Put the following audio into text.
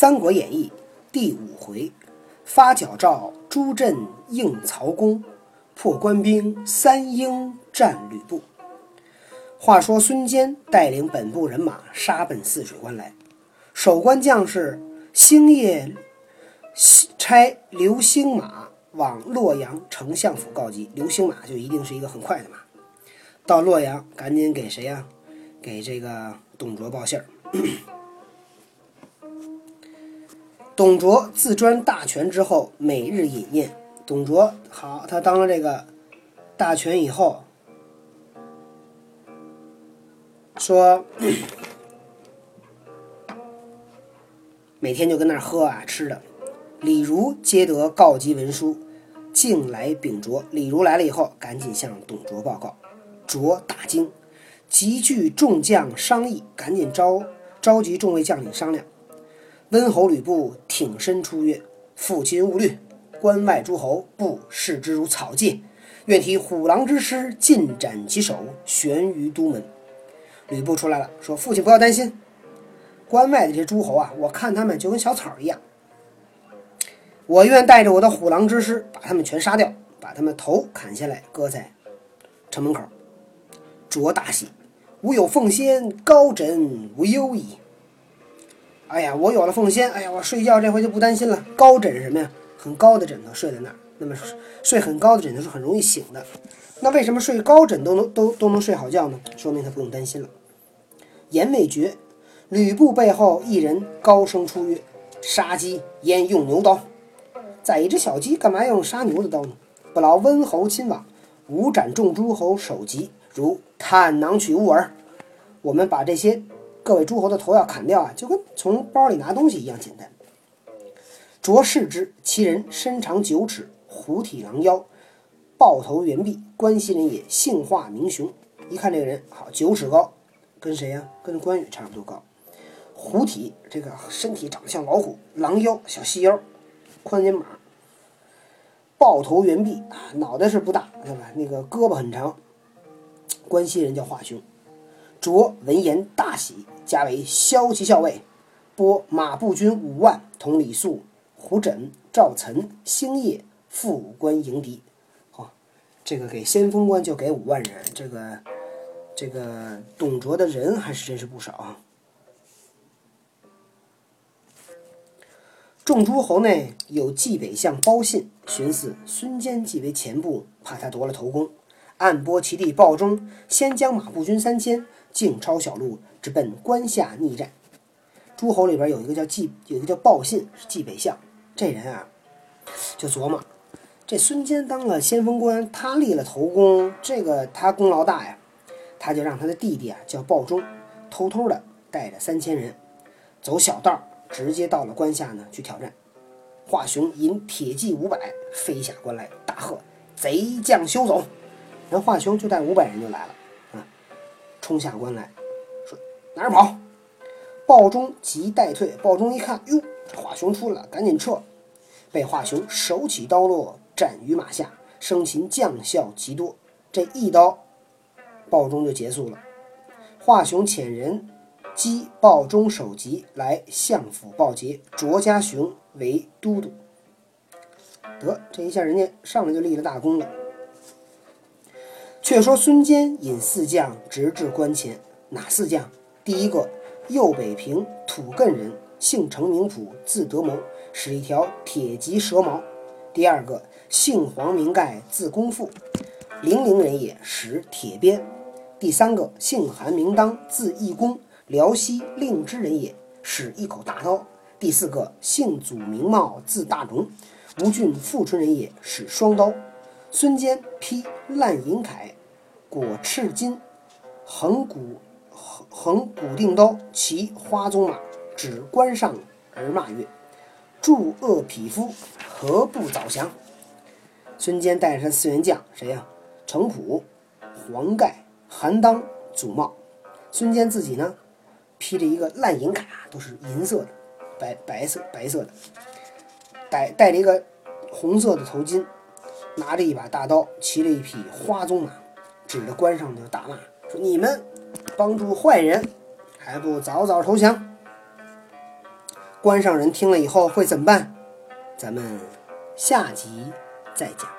三国演义》第五回：发矫诏朱镇应曹公，破官兵三英战吕布。话说孙坚带领本部人马杀奔泗水关来，守关将士星夜差刘兴马往洛阳丞相府告急。刘兴马就一定是一个很快的马，到洛阳赶紧给谁呀？给这个董卓报信儿。董卓自专大权之后，每日饮宴。董卓好，他当了这个大权以后，说每天就跟那儿喝啊吃的。李儒接得告急文书，径来禀卓。李儒来了以后，赶紧向董卓报告。卓大惊，急聚众将商议，赶紧召召集众位将领商量。温侯吕布挺身出曰：“父亲勿虑，关外诸侯不视之如草芥，愿提虎狼之师，尽斩其首，悬于都门。”吕布出来了，说：“父亲不要担心，关外的这些诸侯啊，我看他们就跟小草一样，我愿带着我的虎狼之师，把他们全杀掉，把他们头砍下来，搁在城门口。”卓大喜：“吾有奉先，高枕无忧矣。”哎呀，我有了凤仙，哎呀，我睡觉这回就不担心了。高枕什么呀？很高的枕头睡在那儿，那么睡很高的枕头是很容易醒的。那为什么睡高枕都能都都能睡好觉呢？说明他不用担心了。言未绝，吕布背后一人高声出曰：“杀鸡焉用牛刀？宰一只小鸡干嘛要用杀牛的刀呢？不劳温侯亲往，吾斩众诸侯首级，如探囊取物耳。我们把这些。”各位诸侯的头要砍掉啊，就跟从包里拿东西一样简单。卓视之，其人身长九尺，虎体狼腰，豹头猿臂，关西人也，姓化名雄。一看这个人，好，九尺高，跟谁呀？跟关羽差不多高。虎体，这个身体长得像老虎；狼腰，小细腰，宽肩膀。豹头猿臂啊，脑袋是不大，对吧？那个胳膊很长。关西人叫华雄。卓闻言大喜。加为骁骑校尉，拨马步军五万，同李肃、胡轸、赵岑、星夜赴关迎敌。好，这个给先锋官就给五万人，这个这个董卓的人还是真是不少啊。众诸侯内有冀北相包信，寻思孙坚既为前部，怕他夺了头功，暗拨其弟鲍忠，先将马步军三千，径抄小路。直奔关下逆战，诸侯里边有一个叫冀，有一个叫鲍信，是冀北相。这人啊，就琢磨，这孙坚当了先锋官，他立了头功，这个他功劳大呀，他就让他的弟弟啊叫鲍忠，偷偷的带着三千人，走小道，直接到了关下呢去挑战。华雄引铁骑五百飞下关来，大喝：“贼将休走！”然后华雄就带五百人就来了，冲下关来。说哪儿跑？鲍忠急待退。鲍忠一看，哟，这华雄出来了，赶紧撤。被华雄手起刀落，斩于马下，生擒将校极多。这一刀，鲍忠就结束了。华雄遣人击鲍忠首级来相府报捷，卓家雄为都督。得，这一下人家上来就立了大功了。却说孙坚引四将直至关前，哪四将？第一个，右北平土艮人，姓程名普，字德谋，使一条铁棘蛇矛。第二个，姓黄名盖，字公父，零陵人也，使铁鞭。第三个，姓韩名当，字义公，辽西令之人也，使一口大刀。第四个，姓祖名茂，字大荣，吴郡富春人也，使双刀。孙坚披烂银铠，裹赤金，横骨。横古定刀，骑花鬃马，指关上而骂曰：“助恶匹夫，何不早降？”孙坚带着他四员将，谁呀？程普、黄盖、韩当、祖茂。孙坚自己呢，披着一个烂银铠，都是银色的，白白色白色的，戴戴着一个红色的头巾，拿着一把大刀，骑着一匹花鬃马，指着关上就大骂说：“你们！”帮助坏人，还不早早投降？关上人听了以后会怎么办？咱们下集再讲。